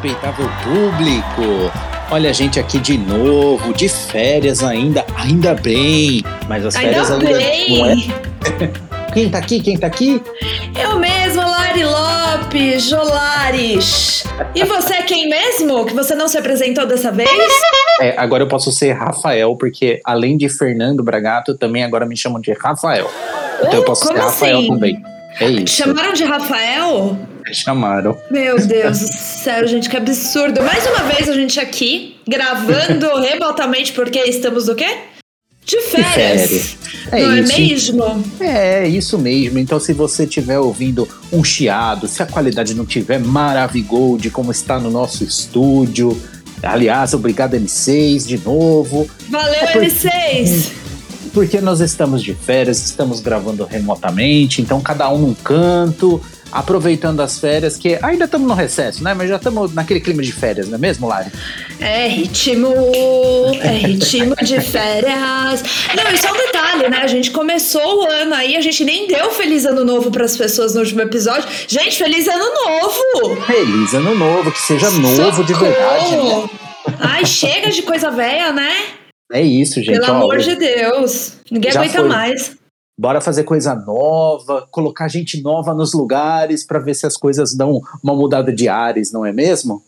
respeitável público. Olha a gente aqui de novo, de férias ainda, ainda bem. Mas as férias ainda, ainda bem. não é. Quem tá aqui? Quem tá aqui? Eu mesmo, Lari Lopes, Jolares. E você é quem mesmo? Que você não se apresentou dessa vez? É, agora eu posso ser Rafael, porque além de Fernando Bragato, também agora me chamam de Rafael. Então eu Oh, posso ser como Rafael assim? também. É isso. chamaram de Rafael? Chamaram. Meu Deus do céu, gente, que absurdo. Mais uma vez a gente aqui, gravando remotamente, porque estamos do quê? De férias. férias. É não isso. é mesmo? É, isso mesmo. Então, se você estiver ouvindo um chiado, se a qualidade não tiver maravigold, como está no nosso estúdio. Aliás, obrigado, M6, de novo. Valeu, É por- M6. Porque nós estamos de férias, estamos gravando remotamente, então cada um num canto, aproveitando as férias, que ainda estamos no recesso, né? Mas já estamos naquele clima de férias, não é mesmo, Lari? É ritmo, é ritmo de férias. Não, e só um detalhe, né? A gente começou o ano aí, a gente nem deu feliz ano novo para as pessoas no último episódio. Gente, feliz ano novo! Feliz ano novo, que seja novo de Socorro! verdade, né? Ai, chega de coisa velha, né? É isso, gente. Pelo ó, amor de Deus. Ninguém aguenta foi. mais. Bora fazer coisa nova, colocar gente nova nos lugares para ver se as coisas dão uma mudada de ares, não é mesmo?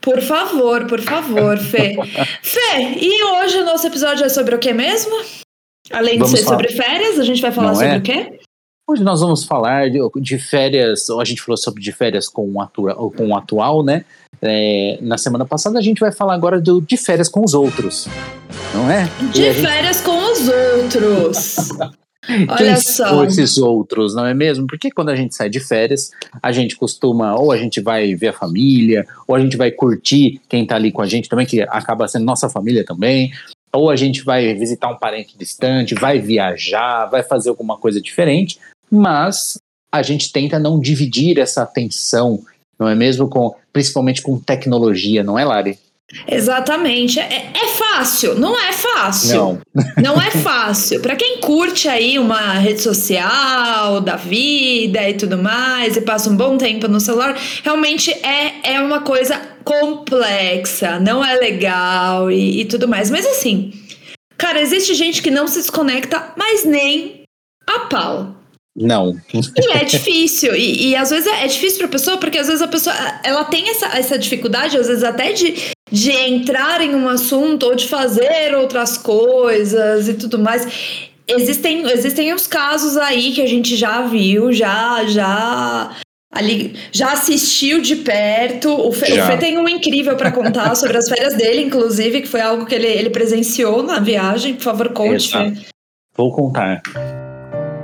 Por favor, por favor, Fê. Fê, e hoje o nosso episódio é sobre o que mesmo? Além de Vamos ser falar. sobre férias, a gente vai falar Não sobre é? o quê? Hoje nós vamos falar de, de férias, a gente falou sobre de férias com o, atua, com o atual, né? É, na semana passada a gente vai falar agora do, de férias com os outros, não é? De gente- férias com os outros. Quem Olha são só. esses outros, não é mesmo? Porque quando a gente sai de férias, a gente costuma, ou a gente vai ver a família, ou a gente vai curtir quem tá ali com a gente também, que acaba sendo nossa família também, ou a gente vai visitar um parente distante, vai viajar, vai fazer alguma coisa diferente, mas a gente tenta não dividir essa atenção, não é mesmo? Com, principalmente com tecnologia, não é, Lari? Exatamente. É, é fácil, não é fácil. Não. Não é fácil. Pra quem curte aí uma rede social da vida e tudo mais e passa um bom tempo no celular, realmente é, é uma coisa complexa, não é legal e, e tudo mais. Mas assim, cara, existe gente que não se desconecta, mas nem a pau. Não. E é difícil. E, e às vezes é, é difícil pra pessoa, porque às vezes a pessoa ela tem essa, essa dificuldade, às vezes até de, de entrar em um assunto ou de fazer outras coisas e tudo mais. Existem, existem os casos aí que a gente já viu, já, já. Ali, já assistiu de perto. O Fê, o Fê tem um incrível pra contar sobre as férias dele, inclusive, que foi algo que ele, ele presenciou na viagem. Por favor, conte, Fê. Vou contar.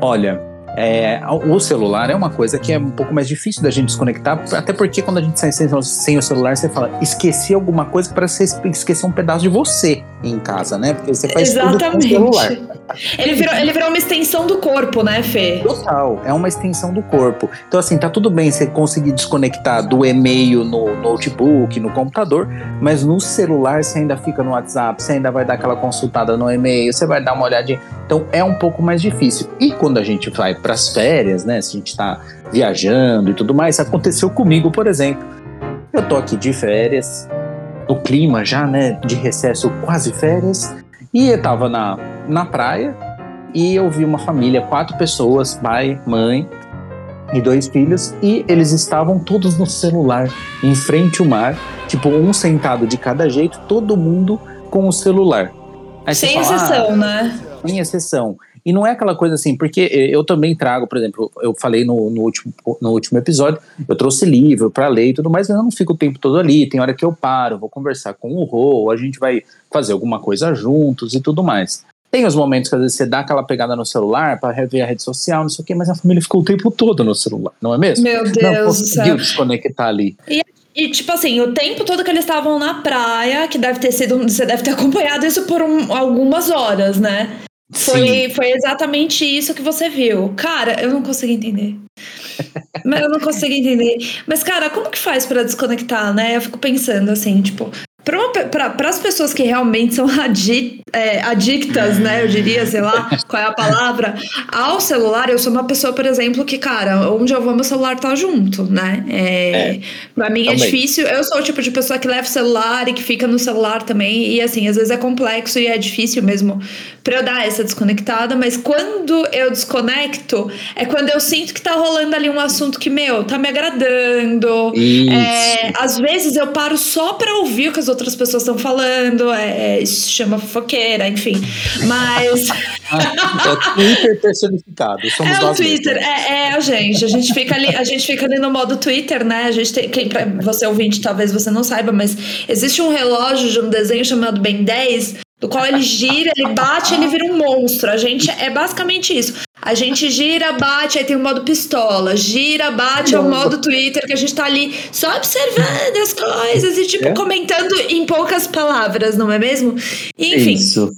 Olha, é, o celular é uma coisa que é um pouco mais difícil da gente desconectar, até porque quando a gente sai sem, sem o celular, você fala, esqueci alguma coisa para esquecer um pedaço de você em casa, né? Porque você faz tudo com o celular. Exatamente. Ele virou, ele virou uma extensão do corpo, né, Fê? Total, é uma extensão do corpo. Então, assim, tá tudo bem você conseguir desconectar do e-mail no notebook, no computador, mas no celular você ainda fica no WhatsApp, você ainda vai dar aquela consultada no e-mail, você vai dar uma olhadinha. Então, é um pouco mais difícil. E quando a gente vai pras férias, né, se a gente tá viajando e tudo mais, aconteceu comigo, por exemplo. Eu tô aqui de férias, no clima já, né, de recesso, quase férias, e eu tava na, na praia, e eu vi uma família, quatro pessoas, pai, mãe e dois filhos, e eles estavam todos no celular, em frente ao mar, tipo um sentado de cada jeito, todo mundo com o celular. Aí Sem fala, exceção, ah, né? sem exceção. E não é aquela coisa assim, porque eu também trago, por exemplo, eu falei no, no último, no último episódio, eu trouxe livro para ler e tudo mais, mas eu não fico o tempo todo ali. Tem hora que eu paro, vou conversar com o Rô, a gente vai fazer alguma coisa juntos e tudo mais. Tem os momentos que às vezes você dá aquela pegada no celular para rever a rede social, não sei o quê, mas a família ficou o tempo todo no celular, não é mesmo? Meu não Deus do céu. conseguiu desconectar ali. E, tipo assim, o tempo todo que eles estavam na praia, que deve ter sido. Você deve ter acompanhado isso por um- algumas horas, né? Sim. Foi, foi exatamente isso que você viu. Cara, eu não consigo entender. Mas eu não consigo entender. Mas, cara, como que faz pra desconectar, né? Eu fico pensando assim, tipo, para as pessoas que realmente são adi, é, adictas, né? Eu diria, sei lá, qual é a palavra, ao celular, eu sou uma pessoa, por exemplo, que, cara, onde eu vou, meu celular tá junto, né? É, é, pra mim é também. é difícil. Eu sou o tipo de pessoa que leva o celular e que fica no celular também. E assim, às vezes é complexo e é difícil mesmo pra eu dar essa desconectada, mas quando eu desconecto, é quando eu sinto que tá rolando ali um assunto que, meu, tá me agradando. É, às vezes eu paro só pra ouvir o que as outras pessoas estão falando. É, isso se chama fofoqueira, enfim. Mas. é o Twitter personificado. Somos é o Twitter, é, é, a gente. A gente fica ali, a gente fica ali no modo Twitter, né? A gente tem. Quem, pra você ouvinte, talvez você não saiba, mas existe um relógio de um desenho chamado Ben 10 do qual ele gira, ele bate, ele vira um monstro. A gente é basicamente isso. A gente gira, bate, aí tem o modo pistola. Gira, bate, é o modo Twitter, que a gente tá ali só observando as coisas e, tipo, é? comentando em poucas palavras, não é mesmo? Enfim. Isso.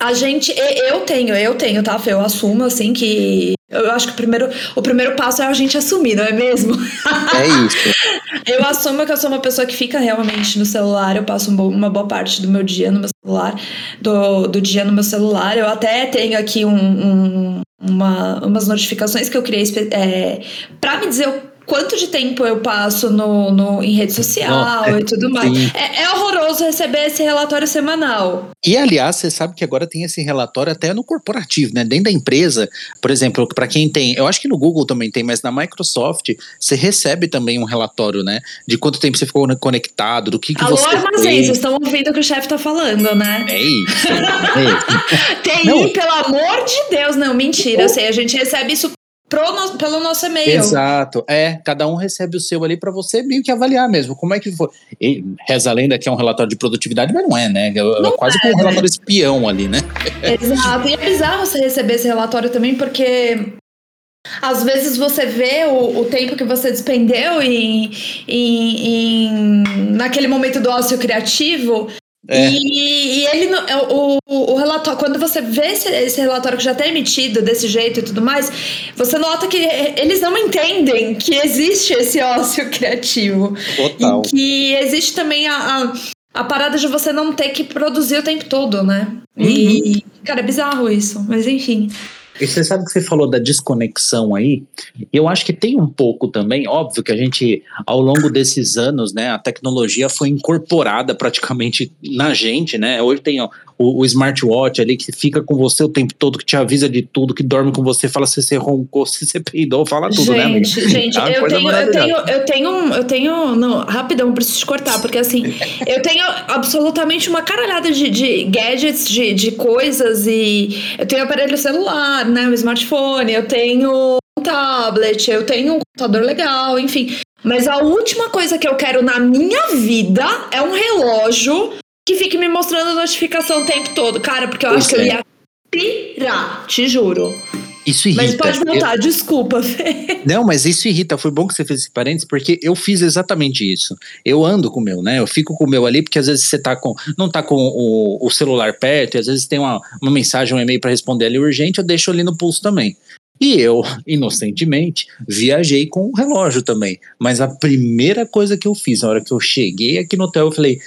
A gente, eu tenho, eu tenho, tá? Eu assumo, assim, que eu acho que o primeiro, o primeiro passo é a gente assumir, não é mesmo? É isso. eu assumo que eu sou uma pessoa que fica realmente no celular, eu passo uma boa parte do meu dia no meu celular, do, do dia no meu celular. Eu até tenho aqui um, um uma, umas notificações que eu criei é, para me dizer quanto de tempo eu passo no, no em rede social oh, e tudo mais. É, é, horroroso receber esse relatório semanal. E aliás, você sabe que agora tem esse relatório até no corporativo, né? Dentro da empresa, por exemplo, para quem tem, eu acho que no Google também tem, mas na Microsoft você recebe também um relatório, né? De quanto tempo você ficou conectado, do que, que Alô, você armazém, fez. vocês estão ouvindo o que o chefe tá falando, né? É isso. É. TI, não. pelo amor de Deus, não, mentira. Eu sei, a gente recebe isso pro, pelo nosso e-mail. Exato. É, cada um recebe o seu ali para você meio que avaliar mesmo. Como é que foi? E, reza a lenda que é um relatório de produtividade, mas não é, né? É, é não quase é, como um relatório espião ali, né? Exato. E é bizarro você receber esse relatório também, porque às vezes você vê o, o tempo que você despendeu em, em, em, naquele momento do ócio criativo é. E, e, ele é, o, o, relatório, quando você vê esse, esse, relatório que já está emitido desse jeito e tudo mais, você nota que eles não entendem que existe esse ócio criativo. Total. E que existe também a, a, a, parada de você não ter que produzir o tempo todo, né? Uhum. E, cara, é bizarro isso, mas enfim. E você sabe que você falou da desconexão aí? Eu acho que tem um pouco também, óbvio que a gente, ao longo desses anos, né, a tecnologia foi incorporada praticamente na gente, né? Hoje tem o, o, smartwatch ali que fica com você o tempo todo, que te avisa de tudo, que dorme com você, fala se você roncou, se você peidou, fala tudo, gente, né, amiga? Gente, é eu, tenho, eu tenho, eu tenho, eu tenho, não, rapidão, preciso te cortar, porque assim, eu tenho absolutamente uma caralhada de, de gadgets, de, de coisas e eu tenho aparelho celular, né, o smartphone, eu tenho um tablet, eu tenho um computador legal, enfim. Mas a última coisa que eu quero na minha vida é um relógio que fique me mostrando notificação o tempo todo. Cara, porque eu pois acho é. que eu é. ia pirar, te juro. Isso irrita. Mas pode voltar, eu... desculpa. Não, mas isso irrita. Foi bom que você fez esse parênteses, porque eu fiz exatamente isso. Eu ando com o meu, né? Eu fico com o meu ali, porque às vezes você tá com. não tá com o, o celular perto, e às vezes tem uma, uma mensagem, um e-mail para responder ali urgente, eu deixo ali no pulso também. E eu, inocentemente, viajei com o relógio também. Mas a primeira coisa que eu fiz, na hora que eu cheguei aqui no hotel, eu falei: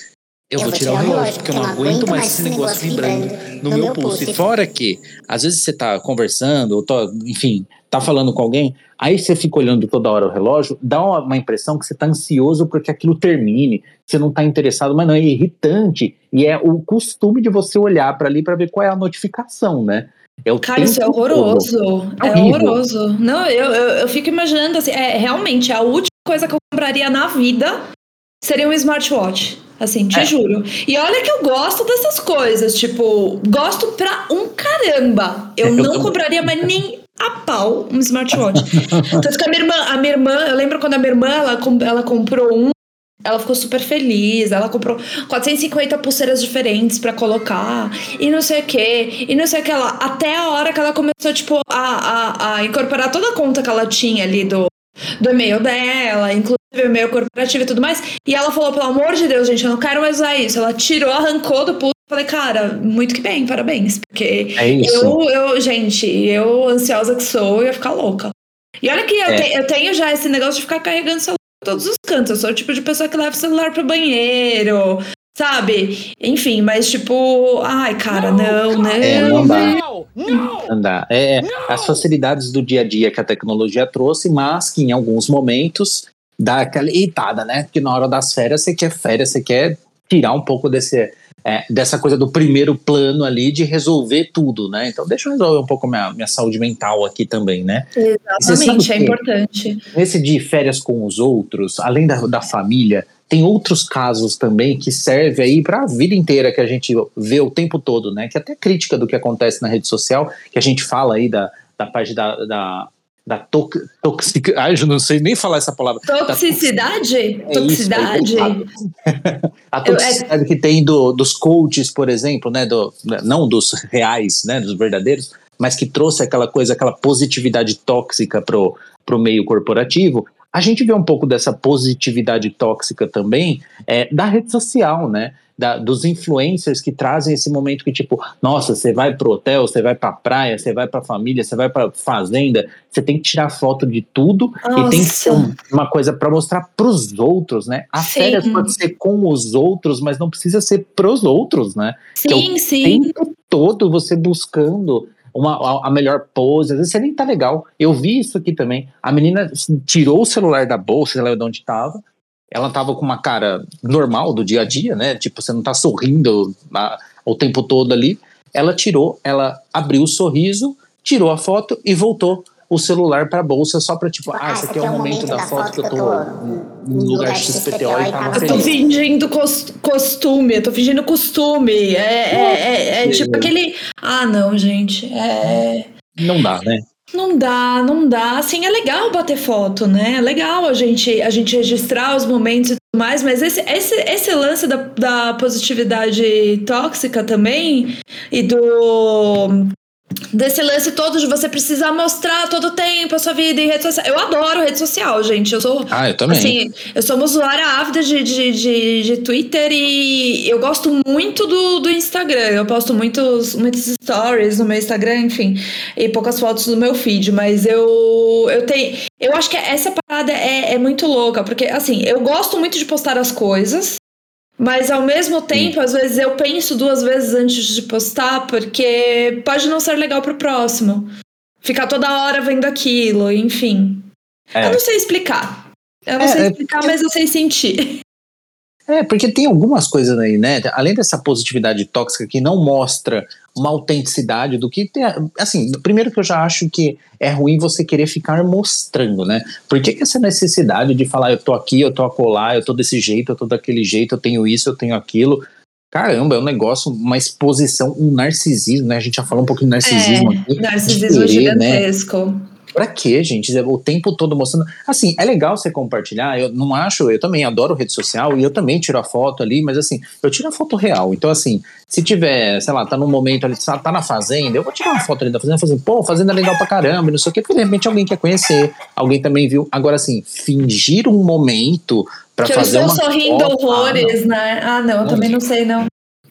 eu, vou tirar o relógio, porque eu não aguento mais esse negócio vibrando no, no meu pulso. E fora que, às vezes você tá conversando, ou tô, enfim, tá falando com alguém, aí você fica olhando toda hora o relógio, dá uma, uma impressão que você tá ansioso porque aquilo termine, você não tá interessado, mas não, é irritante. E é o costume de você olhar para ali para ver qual é a notificação, né? É o Cara, isso é horroroso. É, é horroroso. Não, eu, eu, eu fico imaginando assim, é realmente a última coisa que eu compraria na vida seria um smartwatch. Assim, te é. juro. E olha que eu gosto dessas coisas, tipo, gosto pra um caramba. Eu, eu não compraria mais nem a pau um smartwatch. Tanto que a minha irmã, a minha irmã, eu lembro quando a minha irmã, ela, ela comprou um, ela ficou super feliz, ela comprou 450 pulseiras diferentes para colocar, e não sei o que, e não sei o que lá. Até a hora que ela começou, tipo, a, a, a incorporar toda a conta que ela tinha ali do, do e-mail dela, inclusive o e-mail corporativo e tudo mais. E ela falou, pelo amor de Deus, gente, eu não quero mais usar isso. Ela tirou, arrancou do pulso. Falei, cara, muito que bem, parabéns. Porque é eu, eu, gente, eu, ansiosa que sou, ia ficar louca. E olha que eu, é. te, eu tenho já esse negócio de ficar carregando celular todos os cantos. Eu sou o tipo de pessoa que leva o celular pro banheiro, Sabe? Enfim, mas tipo, ai, cara, não, né? É, não dá. Não dá. É, é, as facilidades do dia a dia que a tecnologia trouxe, mas que em alguns momentos dá aquela irritada, né? Porque na hora das férias você quer férias, você quer tirar um pouco desse, é, dessa coisa do primeiro plano ali de resolver tudo, né? Então deixa eu resolver um pouco minha, minha saúde mental aqui também, né? Exatamente, é importante. Nesse de férias com os outros, além da, da família, tem outros casos também que serve aí para a vida inteira que a gente vê o tempo todo, né? Que até crítica do que acontece na rede social, que a gente fala aí da, da parte da, da da to toxic... Ah, eu não sei nem falar essa palavra. Toxicidade? É toxicidade? Isso, a toxicidade é... que tem do, dos coaches, por exemplo, né, do, não dos reais, né, dos verdadeiros, mas que trouxe aquela coisa, aquela positividade tóxica pro, pro meio corporativo. A gente vê um pouco dessa positividade tóxica também é, da rede social, né? Da, dos influencers que trazem esse momento que, tipo, nossa, você vai pro hotel, você vai pra praia, você vai pra família, você vai pra fazenda, você tem que tirar foto de tudo nossa. e tem que ser uma coisa para mostrar pros outros, né? A sim. férias pode ser com os outros, mas não precisa ser pros outros, né? Sim, que é o sim. tempo todo você buscando uma, a, melhor pose, às vezes você nem tá legal. Eu vi isso aqui também. A menina tirou o celular da bolsa, ela de onde tava. Ela tava com uma cara normal do dia a dia, né? Tipo, você não tá sorrindo a, o tempo todo ali. Ela tirou, ela abriu o sorriso, tirou a foto e voltou o celular para a bolsa só para tipo, ah, ah esse aqui é o momento da, foto que eu tô no lugar XPTO e tá Eu tô fingindo costume, eu tô fingindo costume. É, é, é, é tipo aquele. Ah, não, gente. É. Não dá, né? Não dá, não dá. Assim, é legal bater foto, né? É legal a gente, a gente registrar os momentos e tudo mais, mas esse, esse, esse lance da, da positividade tóxica também e do desse lance todo de você precisar mostrar todo o tempo a sua vida em rede social. Eu adoro rede social, gente. Eu sou. Ah, eu também. Assim, eu sou uma usuária ávida de, de, de, de Twitter e eu gosto muito do, do Instagram. Eu posto muitos, muitos stories no meu Instagram, enfim, e poucas fotos no meu feed, mas eu, eu tenho. Eu acho que essa parada é, é muito louca, porque assim, eu gosto muito de postar as coisas. Mas ao mesmo tempo, Sim. às vezes eu penso duas vezes antes de postar, porque pode não ser legal pro próximo. Ficar toda hora vendo aquilo, enfim. É. Eu não sei explicar. Eu não é, sei é explicar, é... mas eu sei sentir. É, porque tem algumas coisas aí, né? Além dessa positividade tóxica que não mostra uma autenticidade do que tem. Assim, primeiro que eu já acho que é ruim você querer ficar mostrando, né? Por que, que essa necessidade de falar, eu tô aqui, eu tô acolá, eu tô desse jeito, eu tô daquele jeito, eu tenho isso, eu tenho aquilo. Caramba, é um negócio, uma exposição, um narcisismo, né? A gente já falou um pouquinho de narcisismo é, aqui. Narcisismo querer, né? gigantesco. Né? Pra quê, gente? O tempo todo mostrando. Assim, é legal você compartilhar. Eu não acho, eu também adoro rede social e eu também tiro a foto ali, mas assim, eu tiro a foto real. Então, assim, se tiver, sei lá, tá num momento ali, tá na fazenda, eu vou tirar uma foto ali da fazenda e fazer, assim, pô, fazenda é legal pra caramba, não sei o quê, porque de repente alguém quer conhecer, alguém também viu. Agora, assim, fingir um momento pra que fazer uma. Eu estou sorrindo foto, horrores, ah, né? Ah, não, eu não, também não sei, não.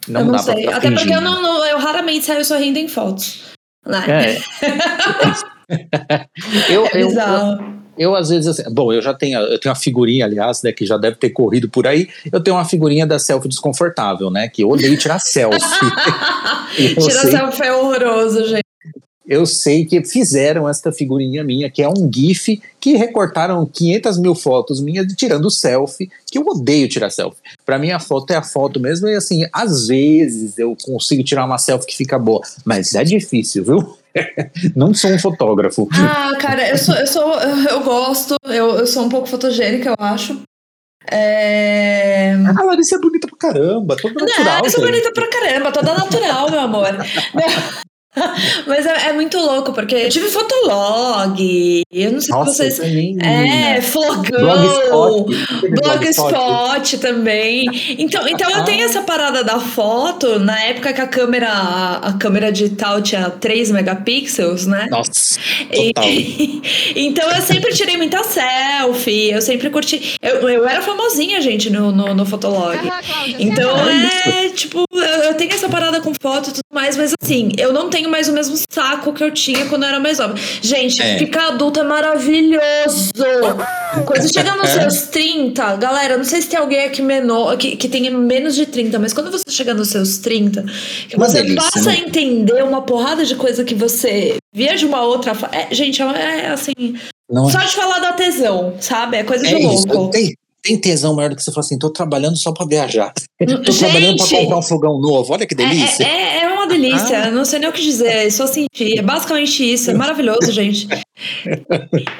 Não eu não sei. Até fingir, porque eu, não, não, eu raramente saio sorrindo em fotos. Né? É. eu, é eu, eu, eu, às vezes, assim, bom, eu já tenho, eu tenho uma figurinha, aliás, né, que já deve ter corrido por aí. Eu tenho uma figurinha da selfie desconfortável, né? Que eu odeio tirar selfie. tirar selfie é horroroso, gente. Eu sei que fizeram esta figurinha minha, que é um GIF, que recortaram 500 mil fotos minhas tirando selfie, que eu odeio tirar selfie. Para mim, a foto é a foto mesmo, e assim, às vezes eu consigo tirar uma selfie que fica boa, mas é difícil, viu? não sou um fotógrafo. Ah, cara, eu sou, eu sou, eu gosto, eu, eu sou um pouco fotogênica, eu acho. É... A Larissa é bonita pra caramba, toda natural. Não, eu sou bonita pra caramba, toda natural, meu amor. Mas é, é, muito louco, porque eu tive fotolog, eu não sei Nossa, se vocês. Também, é, flogão, blogspot também. Então, então eu tenho essa parada da foto, na época que a câmera, a câmera digital tinha 3 megapixels, né? Nossa. Total. E, então eu sempre tirei muita selfie, eu sempre curti. Eu, eu era famosinha, gente, no, no, no Fotolog. então é, tipo, eu, eu tenho essa parada com foto e tudo mais, mas assim, eu não tenho tenho mais o mesmo saco que eu tinha quando eu era mais nova. Gente, É. ficar adulto é maravilhoso. Quando chega nos seus 30, galera, não sei se tem alguém aqui menor, que, que tenha menos de 30, mas quando você chega nos seus 30, que Uma você delícia, passa né? a entender uma porrada de coisa que você via de uma outra. É, gente, é, é assim. Não é? Só de falar da tesão, sabe? É coisa de É isso. louco. Tem, tem tesão maior do que você falar assim, tô trabalhando só pra viajar. tô Gente! trabalhando pra comprar um fogão novo. Olha que delícia. É, é, é uma delícia, não sei nem o que dizer, só sentir. É basicamente isso, é maravilhoso, gente.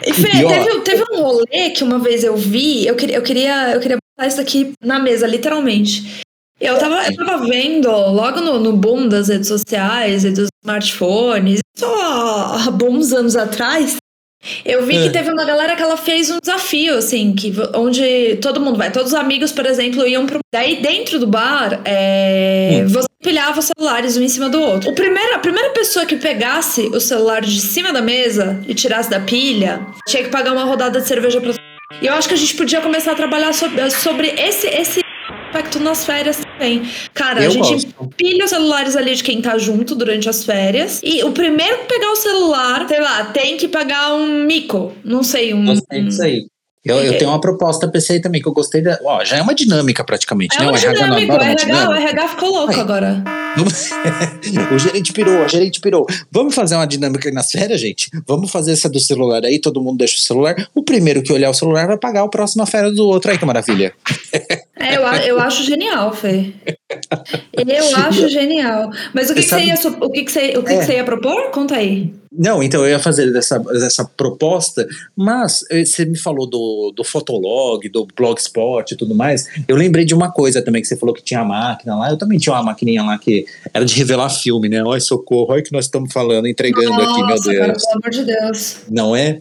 E Fê, E, ó, teve, teve um rolê que uma vez eu vi, eu queria, eu queria, eu queria botar isso aqui na mesa, literalmente. Eu tava, eu tava vendo logo no, no boom das redes sociais e dos smartphones, só há bons anos atrás, eu vi É. que teve uma galera que ela fez um desafio, assim, que, onde todo mundo vai, todos os amigos, por exemplo, iam pro. Daí dentro do bar, é, Hum. você empilhava os celulares um em cima do outro. O primeiro, a primeira pessoa que pegasse o celular de cima da mesa e tirasse da pilha, tinha que pagar uma rodada de cerveja pra. E eu acho que a gente podia começar a trabalhar sobre, sobre esse, esse aspecto nas férias também. Cara, a Eu gente gosto. pilha os celulares ali de quem tá junto durante as férias. E o primeiro que pegar o celular, sei lá, tem que pagar um mico. Não sei, um. Gostei disso aí. Eu, eu tenho uma proposta pra esse aí também, que eu gostei da. Ó, já é uma dinâmica praticamente, É né? uma O RH não o adora uma RH, o. RH ficou louco Ai. agora. o gerente pirou, a gerente pirou. Vamos fazer uma dinâmica aí nas férias, gente? Vamos fazer essa do celular aí, todo mundo deixa o celular. O primeiro que olhar o celular vai pagar o próximo a férias do outro. Aí que maravilha. É, eu, eu acho genial, Fê. Eu acho genial. Mas o que, Você que você, ia, o que, que, você, o que, É. que você ia propor? Conta aí. Não, então eu ia fazer dessa, dessa proposta, mas eh, você me falou do, do Fotolog, do Blogspot e tudo mais. Eu lembrei de uma coisa também que você falou que tinha a máquina lá. Eu também tinha uma maquininha lá que era de revelar filme, né? Ai, socorro, olha o que nós estamos falando, entregando aqui, meu Nossa, Deus. pelo amor de Deus. Não é?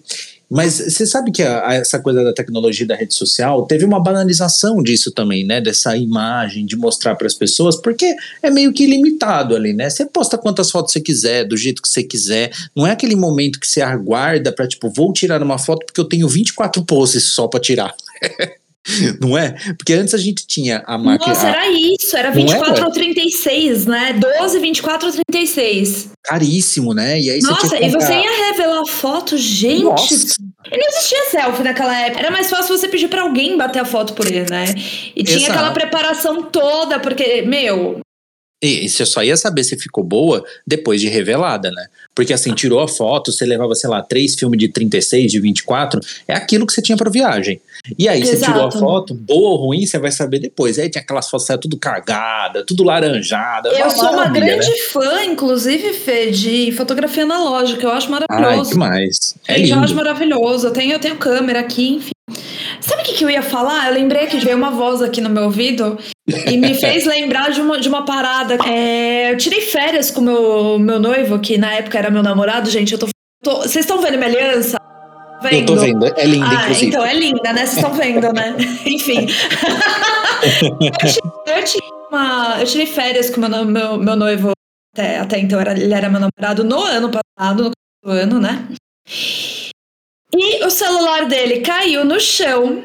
Mas você sabe que a- a- essa coisa da tecnologia da rede social teve uma banalização disso também, né? Dessa imagem de mostrar para as pessoas, porque é meio que limitado ali, né? Você posta quantas fotos você quiser, do jeito que você quiser. Não é aquele momento que você aguarda para tipo, vou tirar uma foto porque eu tenho 24 poses só para tirar. Não é? Porque antes a gente tinha a máquina. Nossa, era isso. Era Não 24 era? ou 36, né? 12, 24 ou 36. caríssimo, né? E aí você Nossa, que e você ia revelar foto, gente. Nossa. E não existia selfie naquela época. Era mais fácil você pedir pra alguém bater a foto por ele, né? E tinha Exato. aquela preparação toda, porque, meu, E, e você só ia saber se ficou boa depois de revelada, né? Porque assim, tirou a foto, você levava, sei lá, três filmes de 36, de 24, é aquilo que você tinha pra viagem. E aí, você tirou a Exato. foto, boa ou ruim, você vai saber depois. Aí tinha aquelas fotos saia tudo cagada, tudo laranjada. eu sou uma maravilha, grande né? fã, inclusive, Fê, de fotografia analógica. Eu acho Ai, maravilhoso. demais. É Gente, eu acho lindo. maravilhoso. Eu tenho, eu tenho câmera aqui, enfim. Sabe o que, que eu ia falar? Eu lembrei que veio uma voz aqui no meu ouvido e me fez lembrar de uma, de uma parada. É, eu tirei férias com meu meu noivo, que na época era meu namorado, gente. Eu tô. vocês estão vendo minha aliança? Eu tô vendo, é linda, Ah, inclusive. então é linda, né? Vocês estão vendo, né? Enfim. eu, tirei, eu tirei uma- eu tirei férias com meu, meu, meu noivo, até, até então era, ele era meu namorado, no ano passado, no ano, né? E o celular dele caiu no chão,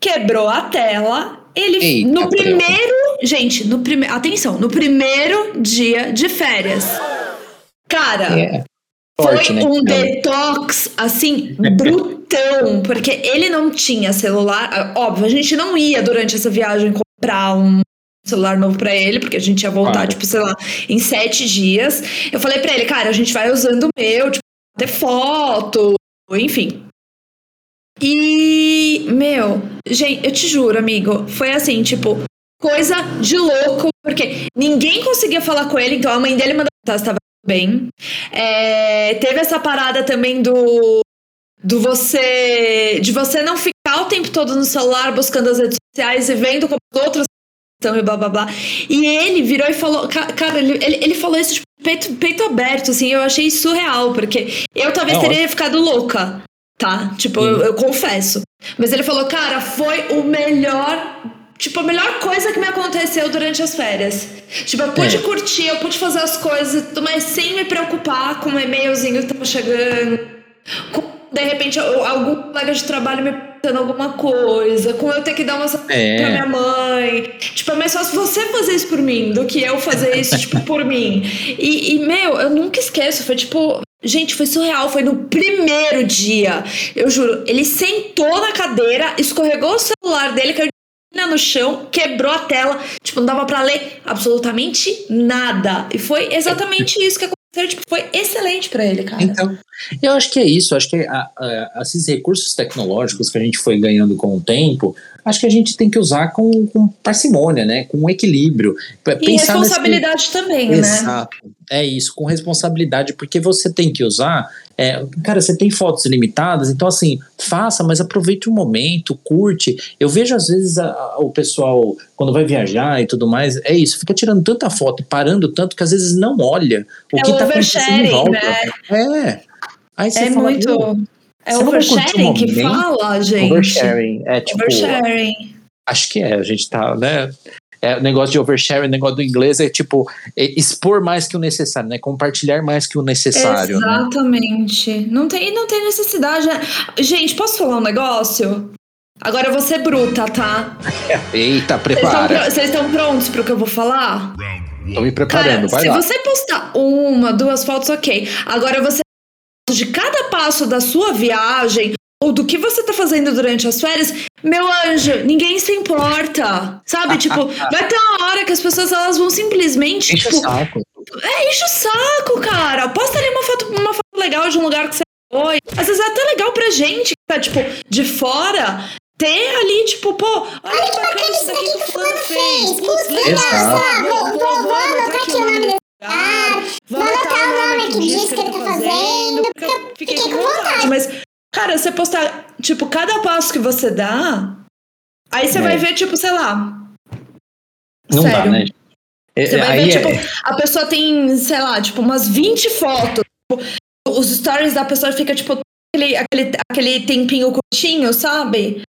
quebrou a tela. Ele, Eita, no primeiro. Gente, no primeiro. Atenção, no primeiro dia de férias. Cara, É. Forte, foi né? um É. detox, assim, brutão, porque ele não tinha celular. Ah, Óbvio, a gente não ia durante essa viagem comprar um celular novo pra ele, porque a gente ia voltar, Claro. tipo, sei lá, em sete dias. Eu falei pra ele, cara, a gente vai usando o meu, tipo, ter foto, enfim. E, meu, gente, eu te juro, amigo, foi assim, tipo, coisa de louco, porque ninguém conseguia falar com ele, então a mãe dele mandou perguntar se tava bem. É, teve essa parada também do do você de você não ficar o tempo todo no celular buscando as redes sociais e vendo como outras estão e blá blá blá. E ele virou e falou, ca- cara, ele, ele, falou isso tipo, peito, peito aberto, assim, eu achei surreal, porque eu talvez É teria ficado louca, tá? Tipo, eu, eu confesso. Mas ele falou, cara, foi o melhor. Tipo, a melhor coisa que me aconteceu durante as férias. Tipo, eu pude É. curtir, eu pude fazer as coisas, mas sem me preocupar com o e-mailzinho que tava chegando. Com, de repente, al- algum colega de trabalho me alguma coisa, com eu ter que dar uma É. pra minha mãe. Tipo, é mais fácil você fazer isso por mim do que eu fazer isso, tipo, por mim. E, e, meu, eu nunca esqueço, foi tipo. Gente, foi surreal, foi no primeiro dia. Eu juro, ele sentou na cadeira, escorregou o celular dele, caiu de no chão, quebrou a tela, tipo, não dava pra ler absolutamente nada. E foi exatamente isso que aconteceu, tipo, foi excelente pra ele, cara. Então, eu acho que é isso. Acho que a- a- esses recursos tecnológicos que a gente foi ganhando com o tempo, acho que a gente tem que usar com, com parcimônia, né? Com equilíbrio. E pensar nesse- responsabilidade também, né? Exato. É isso, com responsabilidade, porque você tem que usar. é, cara, você tem fotos limitadas, então assim, faça, mas aproveite o momento, curte. Eu vejo às vezes a- a- o pessoal, quando vai viajar e tudo mais, é isso, fica tirando tanta foto e parando tanto que às vezes não olha o É que o tá acontecendo em volta. né? É. Aí você É fala, muito. "Meu, É você o oversharing que momento? fala, gente. Oversharing. É tipo. Oversharing. Acho que é, a gente tá, né? É, o negócio de oversharing, o negócio do inglês é tipo é expor mais que o necessário, né? Compartilhar mais que o necessário. né? Exatamente. Não tem, não tem necessidade. né? Gente, posso falar um negócio? Agora eu vou ser bruta, tá? Eita, prepara. Vocês estão prontos pro que eu vou falar? Tô me Cara, preparando, vai se lá. você postar uma, duas fotos, ok. Agora você de cada passo da sua viagem ou do que você tá fazendo durante as férias, meu anjo, ninguém se importa. Sabe? tipo, vai ter uma hora que as pessoas elas vão simplesmente, Enche o tipo, saco. é, enche o saco, cara. Posta ali uma foto, uma foto legal de um lugar que você foi. Às vezes é até legal pra gente que tá, tipo, de fora. Ter ali, tipo, pô, olha que bacana isso daqui que o fulano fez. Putz, legal. Vou, vou anotar aqui o nome desse lugar. Vou anotar o nome que que ele tá fazendo. Porque eu fiquei com vontade. Mas, cara, você postar, tipo, cada passo que você dá, aí você É. vai ver, tipo, sei lá. Não Sério. dá, né? É, Você vai aí ver, é- tipo, a pessoa tem, sei lá, tipo, umas 20 fotos. Tipo, Os stories da pessoa fica, tipo, aquele, aquele, aquele tempinho curtinho, sabe?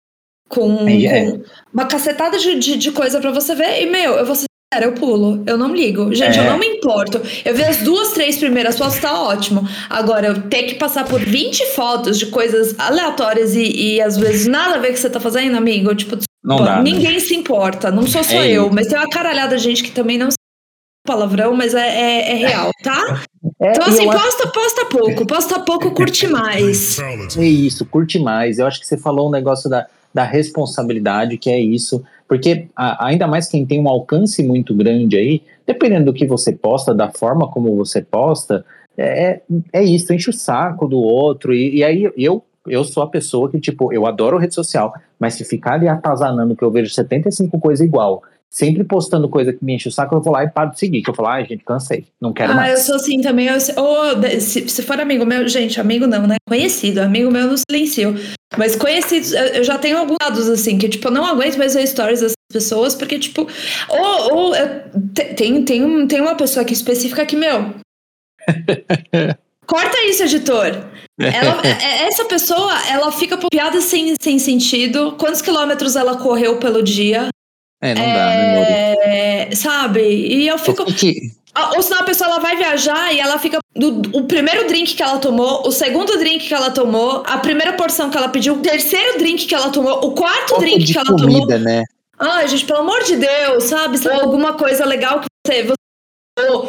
Com, Aí é. com uma cacetada de, de, de coisa pra você ver. E, meu, eu vou ser sincera, eu pulo. Eu não ligo. Gente, É. eu não me importo. Eu vi as duas, três primeiras fotos, tá ótimo. Agora, eu ter que passar por 20 fotos de coisas aleatórias e, e às vezes nada a ver com o que você tá fazendo, amigo, tipo, Não Pô, dá. né? Ninguém se importa, não sou só É eu, mas tem uma caralhada de gente que também não se palavrão, mas é, é, é real, tá? É, Então e assim, eu acho posta, posta pouco, posta pouco, curte mais. É isso, curte mais. Eu acho que você falou um negócio da, da responsabilidade, que é isso. Porque a- ainda mais quem tem um alcance muito grande aí, dependendo do que você posta, da forma como você posta, é, é isso, enche o saco do outro. E, e aí eu, eu sou a pessoa que, tipo, eu adoro rede social, mas se ficar ali atazanando que eu vejo 75 coisas igual, sempre postando coisa que me enche o saco, eu vou lá e paro de seguir. Que eu falo, ai, gente, cansei, não quero Ah, mais. eu sou assim também. Eu, ou, se, se for amigo meu, gente, amigo não, né? Conhecido, amigo meu no silencio. Mas conhecidos, eu, eu já tenho alguns dados assim, que tipo, eu não aguento mais ver stories dessas pessoas, porque, tipo, ou, ou eu- te- tem, tem, tem uma pessoa aqui específica que, meu. Corta isso, editor. Ela- é- é- essa pessoa, ela fica por piadas sem, sem sentido. Quantos quilômetros ela correu pelo dia? É, não dá, né? É, sabe? E eu fico. O que Ou senão a pessoa ela vai viajar e ela fica. Do, o primeiro drink que ela tomou, o segundo drink que ela tomou, a primeira porção que ela pediu, o terceiro drink que ela tomou, o quarto drink de que ela tomou. comida, né? Ai, gente, pelo amor de Deus, sabe? Ou alguma coisa legal que você. você- ou,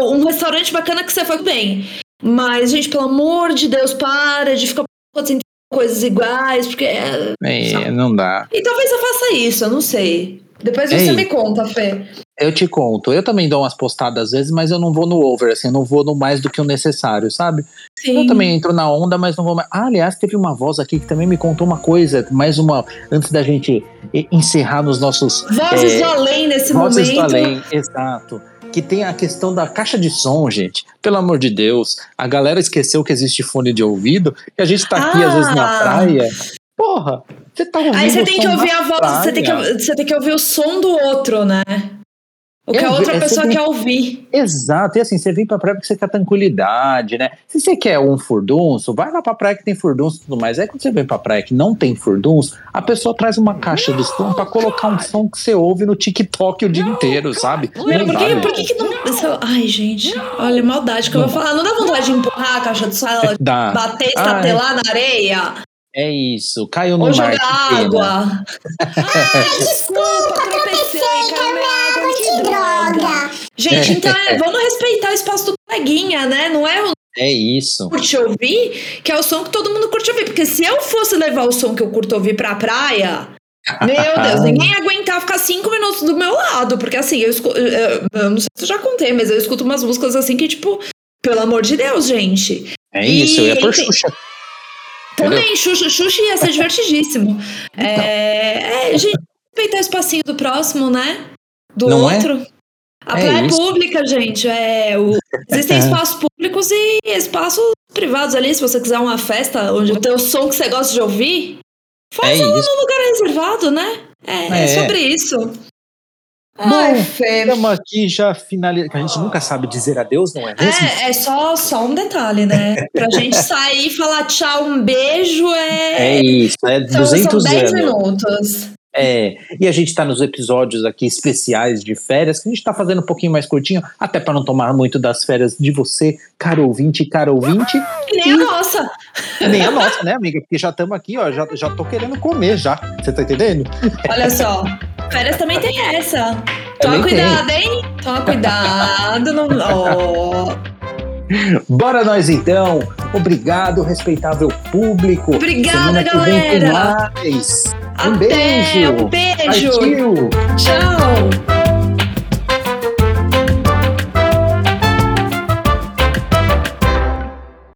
ou um restaurante bacana que você foi bem. Mas, gente, pelo amor de Deus, para de ficar coisas iguais, porque. é- É, não dá. E talvez eu faça isso, eu não sei. Depois É você isso. me conta, Fê. Eu te conto. Eu também dou umas postadas às vezes, mas eu não vou no over, assim, eu não vou no mais do que o necessário, sabe? Sim. Eu também entro na onda, mas não vou mais. Ah, aliás, teve uma voz aqui que também me contou uma coisa, mais uma, antes da gente encerrar nos nossos. Vozes é, do além nesse Vozes momento. do além, exato. Que tem a questão da caixa de som, gente. Pelo amor de Deus. A galera esqueceu que existe fone de ouvido e a gente tá aqui, às vezes, na Ah. praia. Porra, você tá ouvindo. Aí você tem que ouvir a voz, você tem, que, você tem que ouvir o som do outro, né? O que É, a outra é, pessoa quer ouvir. Exato, e assim, você vem pra praia porque você quer tranquilidade, né? Se você quer um furdunço, vai lá pra praia que tem furdunço e tudo mais. Aí quando você vem pra praia que não tem furdunço, a pessoa traz uma caixa de som pra colocar um som que você ouve no TikTok o dia inteiro, sabe? Meu, Não por, que, por que, que não. Ai, gente, olha, maldade que eu vou falar. Não dá vontade de empurrar a caixa de sala, Dá. bater, Ai. estatelar na areia. É isso, caiu no Ou mar. jogar água. Ai, desculpa, caiu minha água, que droga. Gente, então é, vamos respeitar o espaço do coleguinha, né? Não é o É isso. curte ouvir, que é o som que todo mundo curte ouvir. Porque se eu fosse levar o som que eu curto ouvir pra praia, meu Deus, ninguém ia aguentar ficar cinco minutos do meu lado. Porque assim, eu, escu- eu, eu- não sei se eu já contei, mas eu escuto umas músicas assim que, tipo, pelo amor de Deus, gente. É isso, eu ia por enfim. Xuxa. Também, Xuxa, Xuxa ia ser divertidíssimo. Então. É, é, gente, respeitar o espacinho do próximo, né? Do Não é? outro. A É praia é isso. pública, gente. É, o- existem espaços públicos e espaços privados ali. Se você quiser uma festa onde tem o som que você gosta de ouvir, faz É ela isso. num lugar reservado, né? É, é É. sobre isso. Bom, Ai, Fê. Estamos aqui já finalizando. A gente nunca sabe dizer adeus, não é mesmo? É, é só, só um detalhe, né? Pra gente sair e falar tchau, um beijo, é. É isso, é são, 200 são 10 anos. minutos. É, e a gente tá nos episódios aqui especiais de férias, que a gente tá fazendo um pouquinho mais curtinho, até para não tomar muito das férias de você, caro ouvinte, caro ouvinte, nem a nossa. nem a nossa, né, amiga? Porque já estamos aqui, ó, já, já tô querendo comer já. Você tá entendendo? Olha só. Férias também tem essa. Toma cuidado, hein? Toma cuidado. Não... Oh. Bora nós então. Obrigado, respeitável público. Obrigada, Semana que galera. mais. Um Até. beijo. Um beijo. Partiu. Tchau.